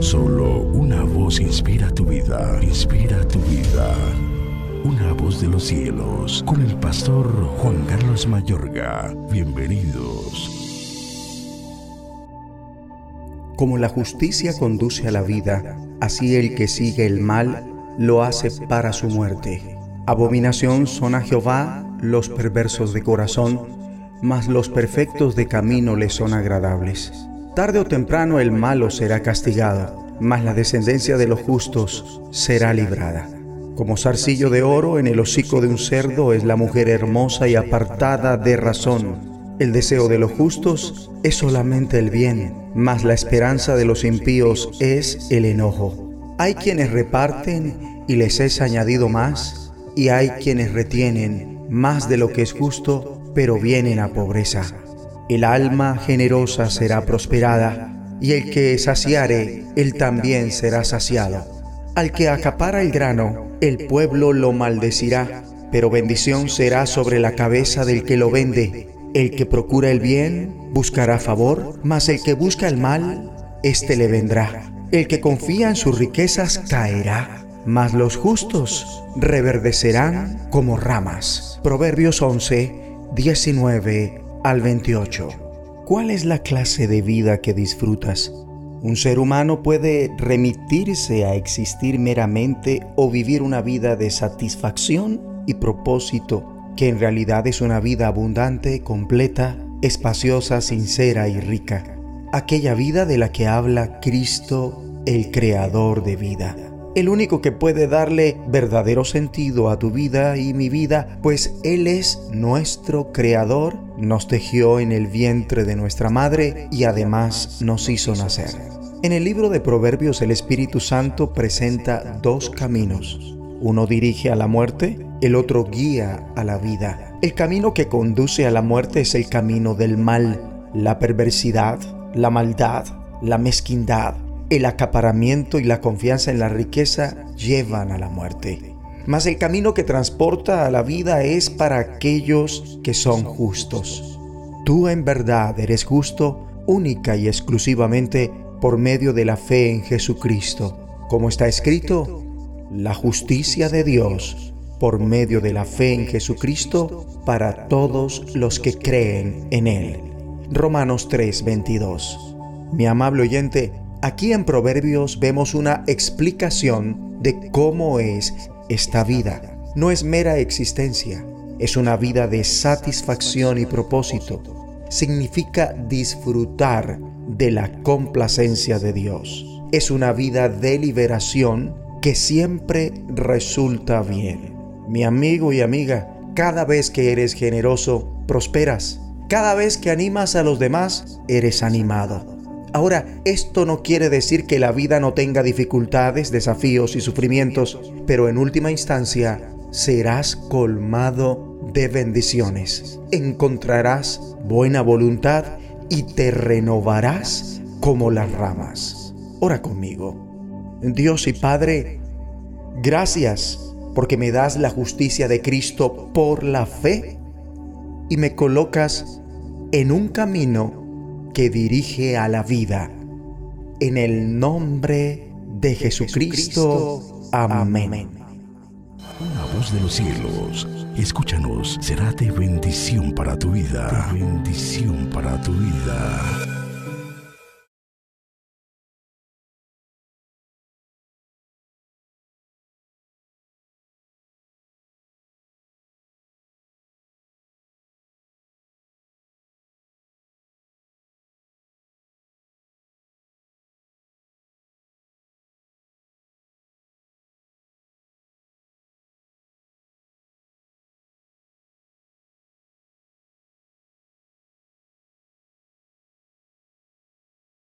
Solo una voz inspira tu vida, inspira tu vida. Una voz de los cielos, con el pastor Juan Carlos Mayorga. Bienvenidos. Como la justicia conduce a la vida, así el que sigue el mal lo hace para su muerte. Abominación son a Jehová los perversos de corazón, mas los perfectos de camino le son agradables. Tarde o temprano el malo será castigado, mas la descendencia de los justos será librada. Como zarcillo de oro en el hocico de un cerdo es la mujer hermosa y apartada de razón. El deseo de los justos es solamente el bien, mas la esperanza de los impíos es el enojo. Hay quienes reparten y les es añadido más, y hay quienes retienen más de lo que es justo, pero vienen a pobreza. El alma generosa será prosperada, y el que saciare, él también será saciado. Al que acapara el grano, el pueblo lo maldecirá, pero bendición será sobre la cabeza del que lo vende. El que procura el bien buscará favor, mas el que busca el mal, éste le vendrá. El que confía en sus riquezas caerá, mas los justos reverdecerán como ramas. Proverbios 11, 19 al 28. ¿Cuál es la clase de vida que disfrutas? Un ser humano puede remitirse a existir meramente o vivir una vida de satisfacción y propósito, que en realidad es una vida abundante, completa, espaciosa, sincera y rica. Aquella vida de la que habla Cristo, el Creador de vida el único que puede darle verdadero sentido a tu vida y mi vida, pues Él es nuestro creador, nos tejió en el vientre de nuestra madre y además nos hizo nacer. En el libro de Proverbios el Espíritu Santo presenta dos caminos. Uno dirige a la muerte, el otro guía a la vida. El camino que conduce a la muerte es el camino del mal, la perversidad, la maldad, la mezquindad, el acaparamiento y la confianza en la riqueza llevan a la muerte. Mas el camino que transporta a la vida es para aquellos que son justos. Tú en verdad eres justo única y exclusivamente por medio de la fe en Jesucristo. Como está escrito, la justicia de Dios por medio de la fe en Jesucristo para todos los que creen en Él. Romanos 3:22. Mi amable oyente, Aquí en Proverbios vemos una explicación de cómo es esta vida. No es mera existencia, es una vida de satisfacción y propósito. Significa disfrutar de la complacencia de Dios. Es una vida de liberación que siempre resulta bien. Mi amigo y amiga, cada vez que eres generoso, prosperas. Cada vez que animas a los demás, eres animado. Ahora, esto no quiere decir que la vida no tenga dificultades, desafíos y sufrimientos, pero en última instancia serás colmado de bendiciones. Encontrarás buena voluntad y te renovarás como las ramas. Ora conmigo. Dios y Padre, gracias porque me das la justicia de Cristo por la fe y me colocas en un camino que dirige a la vida. En el nombre de Jesucristo. Amén. Una voz de los cielos, escúchanos, será de bendición para tu vida. bendición para tu vida.